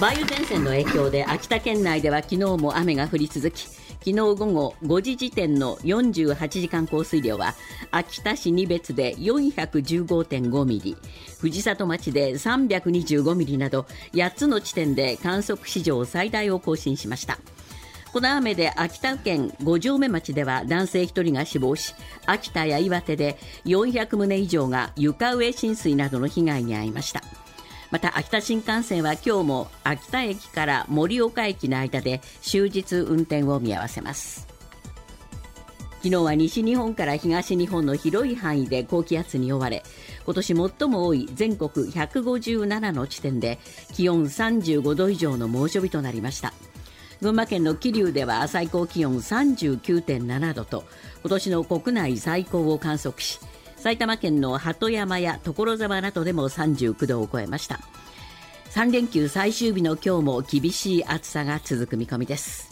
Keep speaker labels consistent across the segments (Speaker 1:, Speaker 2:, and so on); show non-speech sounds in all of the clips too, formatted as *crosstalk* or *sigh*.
Speaker 1: 梅雨前線の影響で秋田県内では昨日も雨が降り続き昨日午後5時時点の48時間降水量は秋田市仁別で415.5ミリ藤里町で325ミリなど8つの地点で観測史上最大を更新しました。この雨で秋田県五城目町では男性1人が死亡し秋田や岩手で400棟以上が床上浸水などの被害に遭いました。また秋田新幹線は今日も秋田駅から盛岡駅の間で終日運転を見合わせます。昨日は西日本から東日本の広い範囲で高気圧に覆われ今年最も多い全国157の地点で気温35度以上の猛暑日となりました。群馬県の桐生では最高気温39.7度と今年の国内最高を観測し埼玉県の鳩山や所沢などでも39度を超えました。3連休最終日の今日も厳しい暑さが続く見込みです。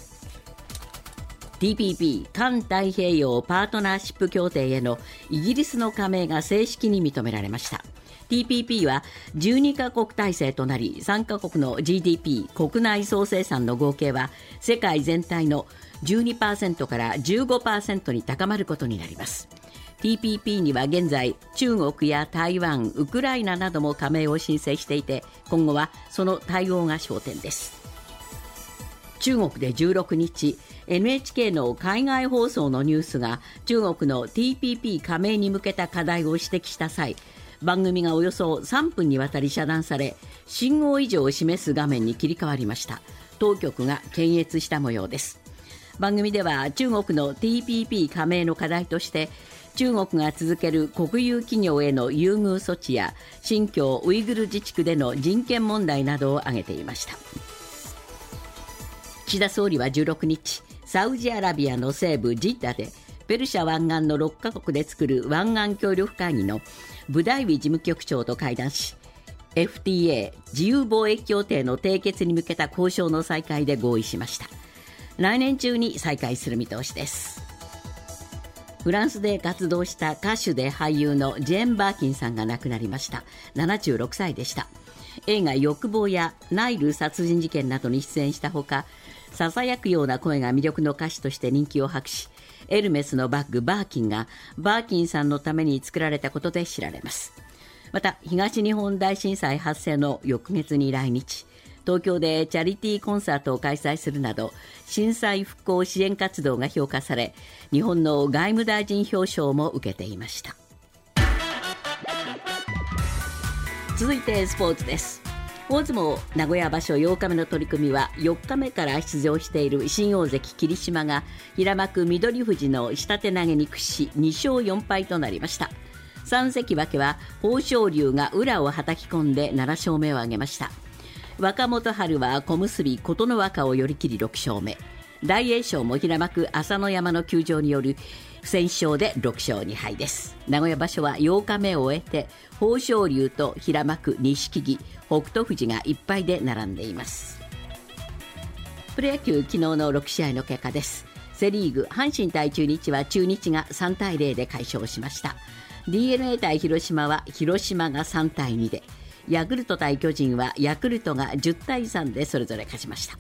Speaker 1: TPP 環太平洋パートナーシップ協定へのイギリスの加盟が正式に認められました。TPP は12カ国体制となり3カ国の GDP 国内総生産の合計は世界全体の12%から15%に高まることになります。TPP には現在中国や台湾ウクライナなども加盟を申請していて今後はその対応が焦点です。中国で16日 NHK の海外放送のニュースが中国の TPP 加盟に向けた課題を指摘した際番組がおよそ3分にわたり遮断され信号異常を示す画面に切り替わりました。当局が検閲した模様です。番組では中国の TPP 加盟の課題として中国が続ける国有企業への優遇措置や新疆ウイグル自治区での人権問題などを挙げていました。岸田総理は16日サウジアラビアの西部ジッダでペルシャ湾岸の6カ国で作る湾岸協力会議のブダイビ事務局長と会談し FTA 自由貿易協定の締結に向けた交渉の再開で合意しました。来年中に再開する見通しです。フランスで活動した歌手で俳優のジェーン・バーキンさんが亡くなりました。76歳でした。映画「欲望」やナイル殺人事件などに出演したほかささやくような声が魅力の歌手として人気を博しエルメスのバッグバーキンがバーキンさんのために作られたことで知られます。また東日本大震災発生の翌月に来日。東京でチャリティーコンサートを開催するなど震災復興支援活動が評価され日本の外務大臣表彰も受けていました。続いてスポーツです。大相撲名古屋場所8日目の取り組みは4日目から出場している新大関。霧島が平幕翠富士の下手投げに屈し2勝4敗となりました。3関脇は豊昇龍が裏をはたき込んで7勝目を挙げました。若元春は小結琴ノ若を寄り切り6勝目。大栄翔も平幕朝乃山の休場による不戦勝で6勝2敗です。名古屋場所は8日目を終えて豊昇龍と平幕錦木北勝富士が1敗で並んでいます。プロ野球昨日の6試合の結果です。セ・リーグ阪神対中日は中日が3対0で快勝しました。d n a 対広島は広島が3対2で。ヤクルト対巨人はヤクルトが10対3でそれぞれ勝ちました。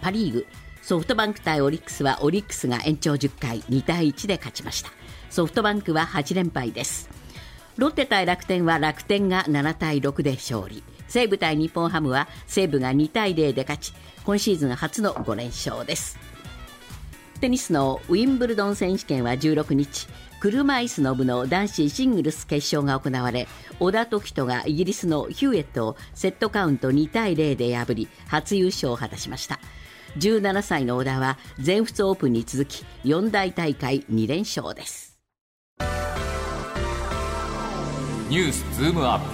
Speaker 1: パ・リーグソフトバンク対オリックスはオリックスが延長10回2対1で勝ちました。ソフトバンクは8連敗です。ロッテ対楽天は楽天が7対6で勝利。西武対日本ハムは西武が2対0で勝ち。今シーズン初の5連勝です。テニスのウィンブルドン選手権は16日。車椅子の部の男子シングルス決勝が行われ小田凱人がイギリスのヒューエットをセットカウント2対0で破り初優勝を果たしました。17歳の小田は全仏オープンに続き四大大会2連勝です。
Speaker 2: ニュースズームアップ。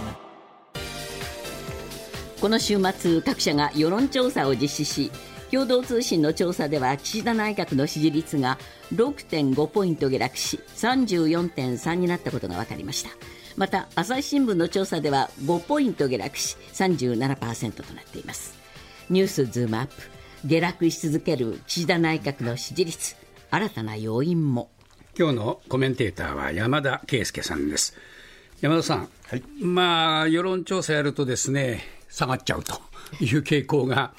Speaker 1: この週末各社が世論調査を実施し共同通信の調査では岸田内閣の支持率が6.5ポイント下落し34.3になったことが分かりました。また朝日新聞の調査では5ポイント下落し37%となっています。ニュースズームアップ。下落し続ける岸田内閣の支持率。新たな要因も。
Speaker 3: 今日のコメンテーターは山田圭介さんです。山田さん、はい、まあ、世論調査やるとですね、下がっちゃうという傾向が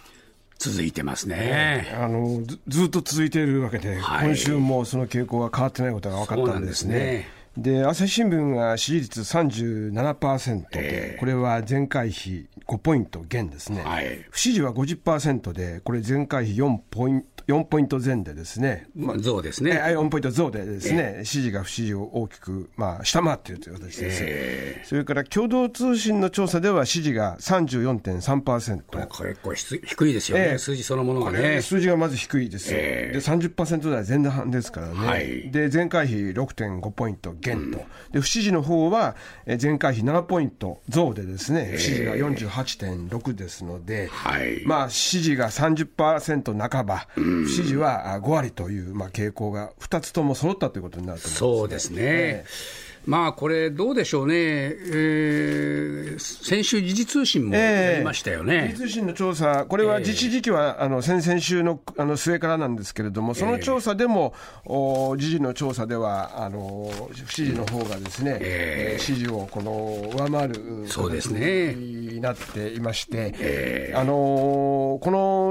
Speaker 3: 続いてますね、
Speaker 4: あのずずっと続いているわけで、はい、今週もその傾向が変わってないことが分かったんですね。で朝日新聞が支持率37%で、えー、これは前回比5ポイント減ですね、はい、不支持は50%で、これ、前回比4ポイント。4ポイント前でですね、
Speaker 3: まあ、増ですね。
Speaker 4: 4ポイント増でですね、えー、支持が不支持を大きく、まあ、下回っているという形です、えー、それから共同通信の調査では、支持が34.3%。
Speaker 3: これ、これ低いですよね、えー、数字そのものがね。
Speaker 4: 数字がまず低いです。えー、で、30%台前半ですからね。はい、で、前回比6.5ポイント減と。うん、で、不支持の方は、前回比7ポイント増でですね、不支持が48.6ですので、はい、まあ、支持が30%半ば、うん。不支持は5割という、まあ、傾向が2つとも揃ったということになると
Speaker 3: 思います、ね、そうですね。えーまあこれ、どうでしょうね、えー、先週、時事通信もやりましたよね、
Speaker 4: えー、時事通信の調査、これは実施時期は、あの先々週のあの末からなんですけれども、その調査でも、えー、お時事の調査では、あの不支持の方がですね、えー、支持をこの上回る
Speaker 3: そうですね。
Speaker 4: になっていまして、えー、あのこ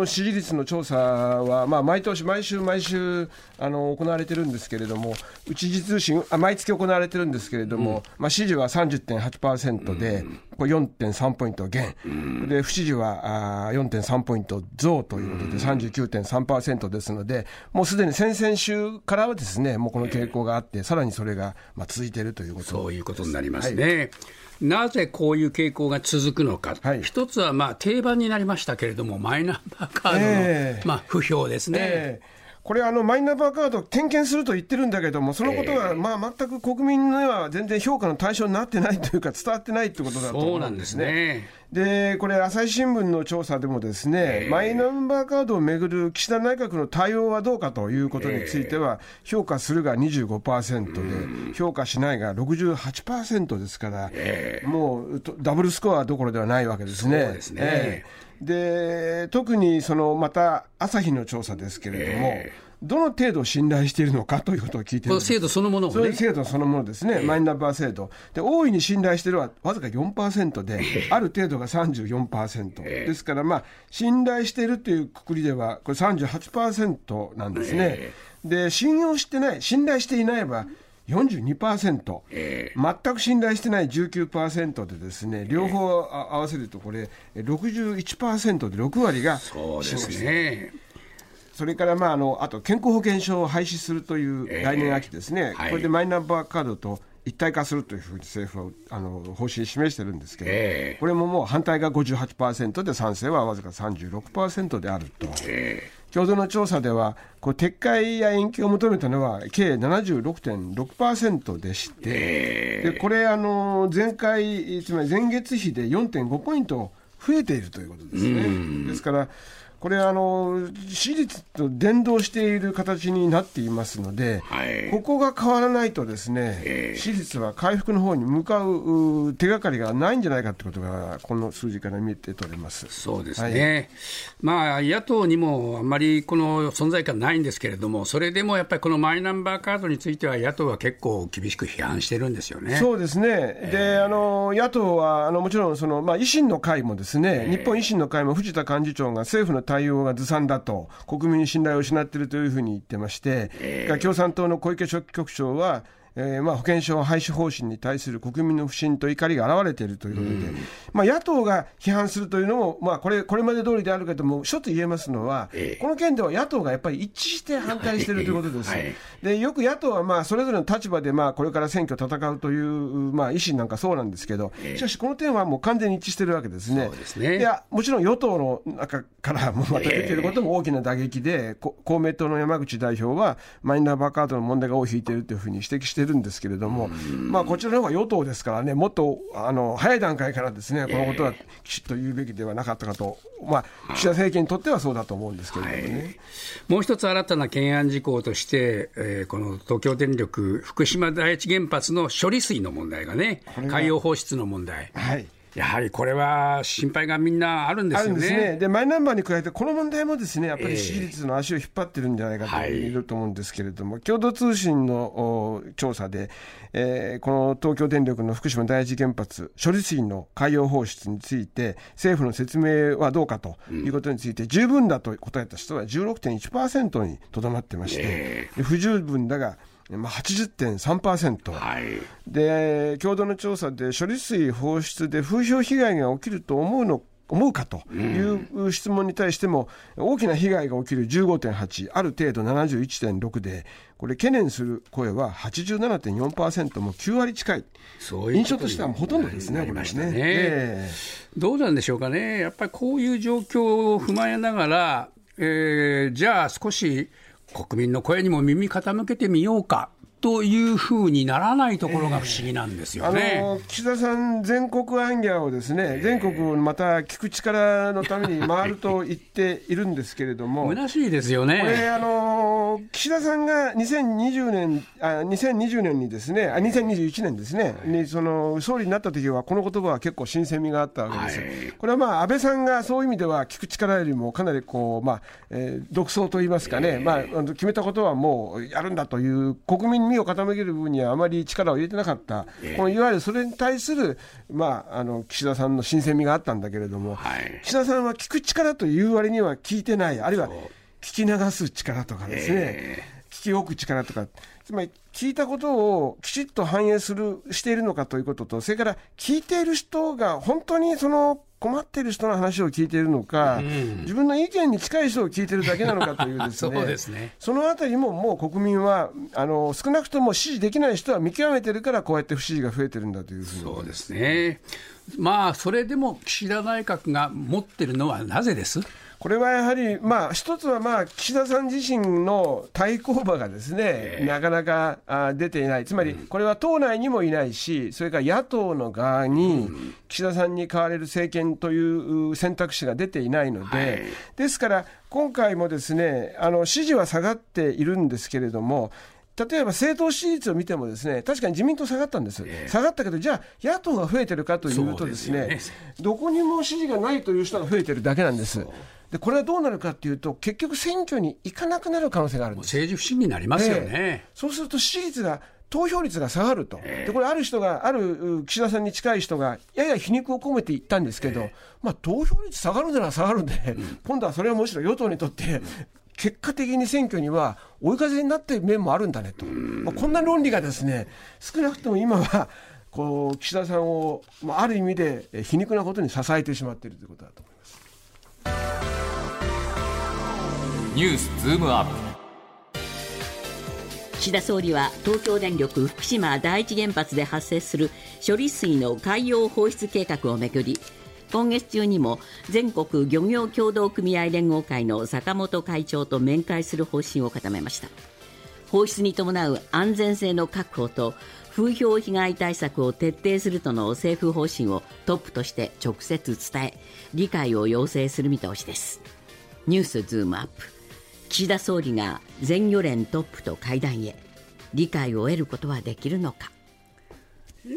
Speaker 4: の支持率の調査は、まあ、毎年、毎週毎週あの行われてるんですけれども、うち時通信あ、毎月行われてるんですですけれども、うん、まあ、支持は30.8%で、これ4.3ポイント減、で不支持はあ4.3ポイント増ということで、39.3%ですので、もうすでに先々週からはですね、もうこの傾向があって、さらにそれがまあ続いているということ。
Speaker 3: そういうことになりますね。はい。なぜこういう傾向が続くのか、はい、一つはまあ定番になりましたけれども、マイナンバーカードの、えー、まあ不評ですね。えー
Speaker 4: これあの、マイナンバーカード点検すると言ってるんだけども、そのことは、まあ、全く国民には全然評価の対象になってないというか、伝わってないということだと思うんですね。でこれ、朝日新聞の調査でも、ですね、マイナンバーカードをめぐる岸田内閣の対応はどうかということについては、評価するが25%で、評価しないが68%ですから、もうダブルスコアどころではないわけですね。ですね、えーで特にそのまた朝日の調査ですけれども、えーどの程度信頼しているのかということを聞いてる
Speaker 3: 制度そのもの、ね、
Speaker 4: そういう制度そのものですね、えー、マイナンバー制度。で、大いに信頼しているのはわずか4%で、えー、ある程度が34%、えー、ですから、まあ、信頼しているというくくりでは、これ38%なんですね、で信用してない、信頼していないは、42%、えー、全く信頼してない19%でですね、両方合わせるとこれ、61%で6割が
Speaker 3: そうですね。
Speaker 4: それから、まあ、あのあと健康保険証を廃止するという来年秋ですね、えーこれでマイナンバーカードと一体化するというふうに政府はあの方針示してるんですけど、えー、これももう反対が58%で賛成はわずか36%であると。えー共同の調査では、こう撤回や延期を求めたのは計76.6%でして、でこれあの、前回、つまり前月比で4.5ポイント増えているということですね。ですからこれあの、支持率と連動している形になっていますので、はい、ここが変わらないと、ですね、えー、支持率は回復の方に向かう手がかりがないんじゃないかということが、この数字から見て取れます。
Speaker 3: そうですね、はい、まあ、野党にもあんまりこの存在感ないんですけれども、それでもやっぱりこのマイナンバーカードについては、野党は結構厳しく批判してるんですよね。
Speaker 4: そうですね、えー、であの野党はあのもちろんその、まあ、維新の会もですね、えー、日本維新の会も藤田幹事長が政府の対応がずさんだと、国民に信頼を失っているというふうに言ってまして、えー、共産党の小池局長は、えー、まあ保険証廃止方針に対する国民の不信と怒りが現れているということで、うん、まあ、野党が批判するというのも、まあ、これこれまで通りであるけれども、一つ言えますのは、えー、この件では野党がやっぱり一致して反対しているということです。はい、でよく野党はまあそれぞれの立場でまあこれから選挙戦うという、まあ、維新なんかそうなんですけど、しかしこの点はもう完全に一致しているわけですね。すね。いやもちろん与党の中からもまた出ていることも大きな打撃で、公明党の山口代表は、マイナンバーカードの問題が尾を引いているというふうに指摘しているんですけれども、まあ、こちらの方が与党ですからね、もっとあの早い段階からですねこのことはきちっと言うべきではなかったかと、まあ、岸田政権にとってはそうだと思うんですけれどもね、はい、
Speaker 3: もう一つ新たな懸案事項として、えー、この東京電力福島第一原発の処理水の問題がね、海洋放出の問題。はいやはりこれは心配がみんなあるんですよね。
Speaker 4: で、ね、マイナンバーに加えて、この問題もですねやっぱり支持率の足を引っ張ってるんじゃないかと言えると思うんですけれども、はい、共同通信の調査で、えー、この東京電力の福島第一原発、処理水の海洋放出について、政府の説明はどうかということについて、十分だと答えた人は16.1%にとどまってまして、えー、不十分だが、まあ、80.3%、はい、で共同の調査で処理水放出で風評被害が起きると思うの思うかという質問に対しても、大きな被害が起きる15.8、ある程度71.6で、これ、懸念する声は87.4%も9割近い、そういう印象としてはほとんどですね、
Speaker 3: ありましたね、えー、どうなんでしょうかね、やっぱりこういう状況を踏まえながら、えー、じゃあ少し国民の声にも耳傾けてみようか。というふうにならないところが不思議なんですよね、
Speaker 4: えー、あの岸田さん、全国行脚をですね、全国また聞く力のために回ると言っているんですけれども、
Speaker 3: 虚しいですよね。
Speaker 4: これあの岸田さんが2020年あ2020年にですねあ2021年ですね、にその総理になった時はこの言葉は結構新鮮味があったわけです、はい、これはまあ安倍さんがそういう意味では聞く力よりもかなりこうまあ、えー、独創と言いますかね、えー、まあ決めたことはもうやるんだという国民に身を傾ける部分にはあまり力を入れてなかった、えー、このいわゆるそれに対する、まあ、あの岸田さんの新鮮味があったんだけれども、はい、岸田さんは聞く力という割には聞いてない、あるいは聞き流す力とかですね、えー、聞き置く力とか。つまり聞いたことをきちっと反映するしているのかということと、それから聞いている人が本当にその困っている人の話を聞いているのか、うん、自分の意見に近い人を聞いているだけなのかというですね。*laughs* そね。そのあたりももう国民はあの少なくとも支持できない人は見極めてるからこうやって不支持が増えてるんだというふうに。
Speaker 3: そうですね。まあそれでも岸田内閣が持ってるのはなぜです？
Speaker 4: これはやはり、まあ、一つは、まあ、岸田さん自身の対抗馬がですね、なかなかあ出ていない、つまり、これは党内にもいないし、それから野党の側に、岸田さんに代われる政権という選択肢が出ていないので、ですから、今回もですね、あの支持は下がっているんですけれども、例えば政党支持率を見ても、ですね確かに自民党下がったんです、えー、下がったけど、じゃあ、野党が増えてるかというと、ですね、ね、*laughs* どこにも支持がないという人が増えてるだけなんです。でこれはどうなるかというと、結局、選挙に行かなくなる可能性があるんです。
Speaker 3: 政治不信になりますよね、え
Speaker 4: ー、そうすると支持率が投票率が下がると、でこれ、ある人が、ある岸田さんに近い人が、やや皮肉を込めて言ったんですけど、まあ、投票率下がるなら下がるんで、うん、今度はそれはむしろ与党にとって、結果的に選挙には追い風になっている面もあるんだねと、まあ、こんな論理がですね少なくとも今はこう岸田さんを、まあ、ある意味で皮肉なことに支えてしまっているということだと思います。
Speaker 2: ニュースズームアップ
Speaker 1: 岸田総理は東京電力福島第一原発で発生する処理水の海洋放出計画をめぐり今月中にも全国漁業協同組合連合会の坂本会長と面会する方針を固めました。放出に伴う安全性の確保と風評被害対策を徹底するとの政府方針をトップとして直接伝え理解を要請する見通しです。ニュースズームアップ。岸田総理が全漁連トップと会談へ理解を得ることはできるのか。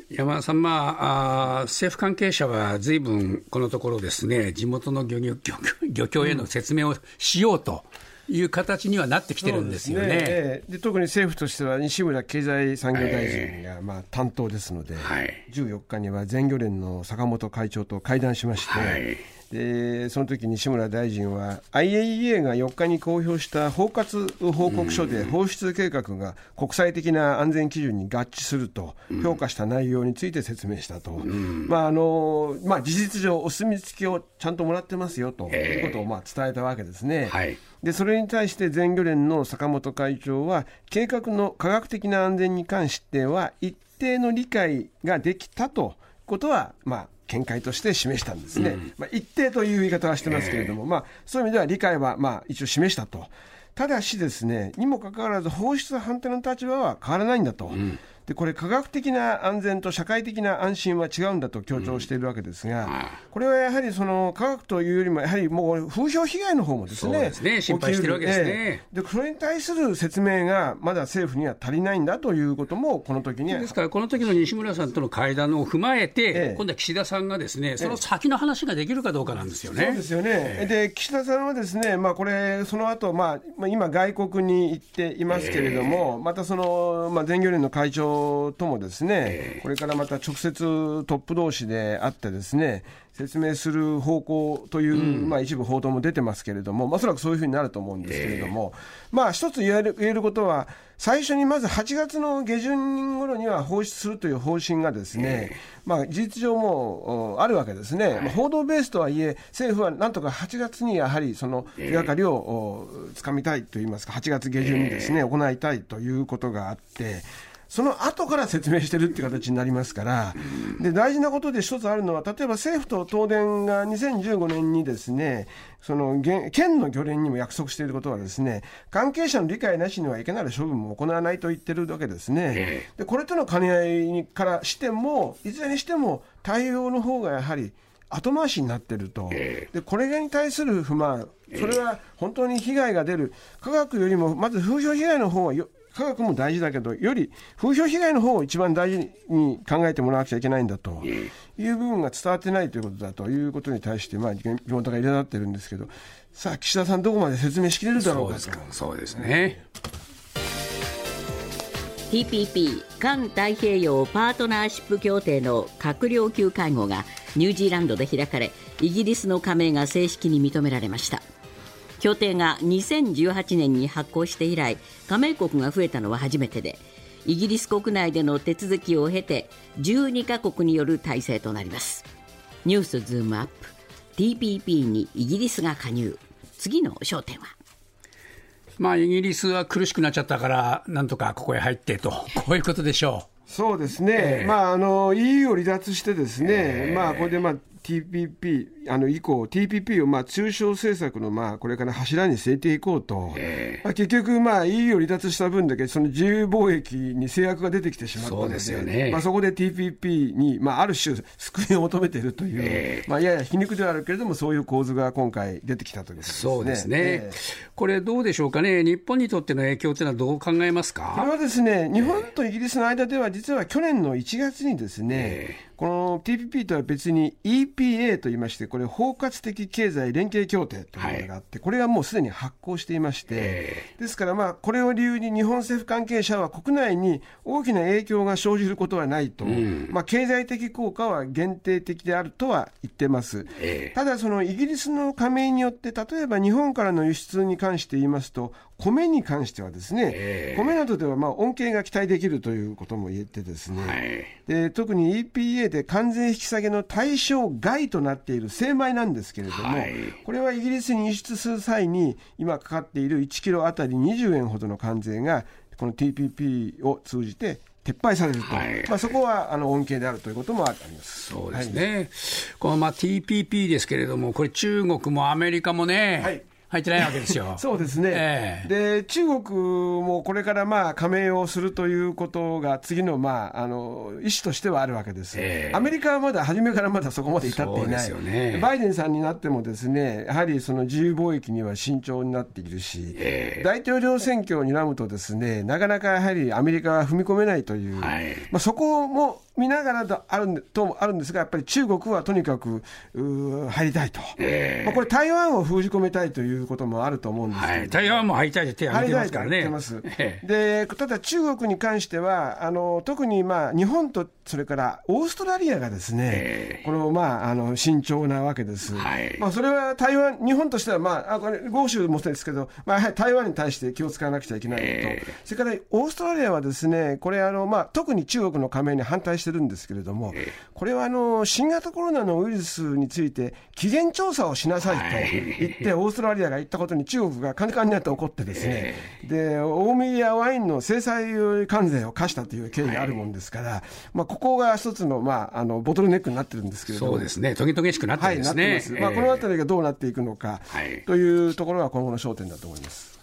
Speaker 3: 山田さん、まあ、あ政府関係者はずいぶんこのところですね、地元の漁業漁 *laughs* 漁協への説明をしようと。いう形にはなってきてるんですよね。
Speaker 4: ね。で特に政府としては西村経済産業大臣がまあ担当ですので、はい、14日には全漁連の坂本会長と会談しまして、はいでその時西村大臣は IAEA が4日に公表した包括報告書で放出計画が国際的な安全基準に合致すると評価した内容について説明したと、まああのまあ、事実上、お墨付きをちゃんともらってますよということをまあ伝えたわけですね。はい。でそれに対して全漁連の坂本会長は計画の科学的な安全に関しては一定の理解ができたということは、まあ、見解として示したんですね、うん、まあ、一定という言い方はしてますけれども、えー、まあ、そういう意味では理解はまあ一応示したと。ただしですね、にもかかわらず放出反対の立場は変わらないんだと。うんでこれ、科学的な安全と社会的な安心は違うんだと強調しているわけですが、うん、これはやはりその科学というよりも、やはりもう風評被害の方もですね、
Speaker 3: すね。心配してるわけですね。
Speaker 4: でそれに対する説明がまだ政府には足りないんだということも、この時に
Speaker 3: ですから、この時の西村さんとの会談を踏まえて、ええ、今度は岸田さんがですね、その先の話ができるかどうかなんですよね。
Speaker 4: そうですよね、え、で岸田さんはですね、まあ、これ、その後、まあ今、外国に行っていますけれども、またその、まあ、全漁連の会長ともですね、これからまた直接トップ同士で会ってですね、説明する方向という、うん、まあ、一部報道も出てますけれども、まあ、おそらくそういうふうになると思うんですけれども、えー、まあ、一つ言える言えることは、最初にまず8月の下旬頃には放出するという方針がですね、えー、まあ、事実上もあるわけですね、はい、報道ベースとはいえ、政府はなんとか8月にやはりその手がかりをつかみたいといいますか、8月下旬にですね、行いたいということがあって、その後から説明してるっていう形になりますから、で大事なことで一つあるのは、例えば政府と東電が2015年にですね、その県の漁連にも約束していることはですね、関係者の理解なしにはいけない処分も行わないと言ってるわけですね。でこれとの兼ね合いからしても、いずれにしても対応の方がやはり後回しになってると、でこれに対する不満、それは本当に被害が出る、科学よりもまず風評被害の方は科学も大事だけど、より風評被害の方を一番大事に考えてもらわなくちゃいけないんだと。いう部分が伝わってないということだということに対して、まあ、地元が苛立ってるんですけど、さあ、岸田さん、どこまで説明しきれるだろうかと。
Speaker 3: そうですね。
Speaker 1: TPP= 環太平洋パートナーシップ協定の閣僚級会合がニュージーランドで開かれイギリスの加盟が正式に認められました協定が2018年に発効して以来加盟国が増えたのは初めてでイギリス国内での手続きを経て12カ国による体制となります。ニュースズームアップ TPP にイギリスが加入。次の焦点は？
Speaker 3: まあ、イギリスは苦しくなっちゃったから、なんとかここへ入ってと、こういうことでしょ
Speaker 4: う。そうですね、えー、まあ、あの EU を離脱して、ですね、えー、まあ、これで、まあ、TPP あの以降、TPP をまあ中小政策のまあこれから柱に据えていこうと、えー、まあ、結局、まあ、EU を離脱した分だけ、その自由貿易に制約が出てきてしまったので、そね、まあ、そこで TPP に、まあ、ある種、救いを求めているという、えー、まあ、やや皮肉ではあるけれども、そういう構図が今回出てきたということですね。そうですね、え
Speaker 3: ー、これ、どうでしょうかね、日本にとっての影響というのはどう考えますか？
Speaker 4: これはですね、日本とイギリスの間では、実は去年の1月にですね、この TPP とは別に EPA といいまして、これ、包括的経済連携協定というものがあって、はい、これはもうすでに発効していまして、ですから、まあ、これを理由に日本政府関係者は国内に大きな影響が生じることはないと、うん、まあ、経済的効果は限定的であるとは言ってます。ただ、そのイギリスの加盟によって、例えば日本からの輸出に関して言いますと、米に関してはですね、えー、米などではまあ恩恵が期待できるということも言えてですね、はい、で特に EPA で関税引き下げの対象外となっている精米なんですけれども、はい、これはイギリスに輸出する際に今かかっている1キロあたり20円ほどの関税がこの TPP を通じて撤廃されると、はい、まあ、そこはあの恩恵であるということもあります。
Speaker 3: そうですね、はい、このまあ TPP ですけれども、これ、中国もアメリカもね、はい入ってないわけですよ。*laughs*
Speaker 4: そうですね、えー、で中国もこれからまあ加盟をするということが、次の,、まあ、あの意思としてはあるわけです、えー、アメリカはまだ初めからまだそこまで至っていない、ね、バイデンさんになっても、ですねやはりその自由貿易には慎重になっているし、えー、大統領選挙を睨むと、ですねなかなかやはりアメリカは踏み込めないという、はい、まあ、そこも見ながらとあるとあるんですが、やっぱり中国はとにかく入りたいと、えー、まあ、これ、台湾を封じ込めたいということもあると思うんですけど、はい、
Speaker 3: 台湾も入りたいって手を挙げてますからね。
Speaker 4: でただ、中国に関しては、あの特にまあ日本とそれからオーストラリアがですね、えー、このまああの慎重なわけです。はい、まあ、それは台湾、日本としては、まあ、あこれ、豪州もそうですけど、まあ、台湾に対して気を使わなくちゃいけないと、えー、それからオーストラリアはですね、これあの、まあ、特に中国の加盟に反対してるんですけれども、これはあの新型コロナのウイルスについて、起源調査をしなさいと言って、オーストラリアが言ったことに中国がカンカンになって怒ってですね、で、大麦やワインの制裁関税を課したという経緯があるもんですから、まあ、ここが一つの、まあ、あのボトルネックになってるんですけれども、
Speaker 3: そうですね、トゲトゲしくなってすね。はい、なってます。
Speaker 4: まあ、このあたりがどうなっていくのか、というところが今後の焦点だと思います。